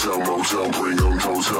tell tell, bring 'em close up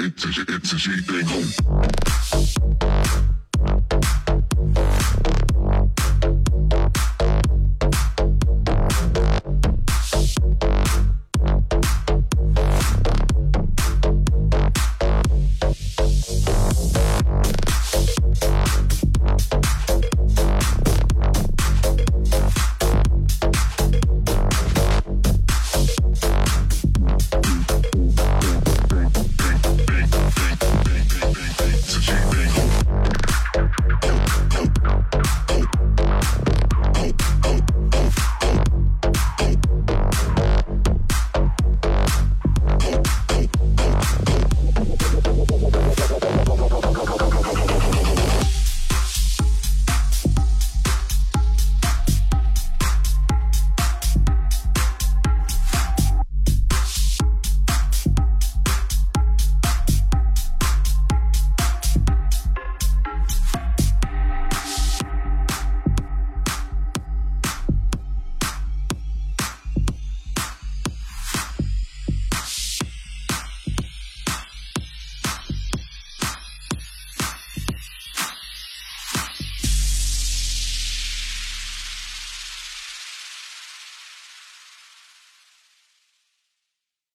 It's a, it's a she thing.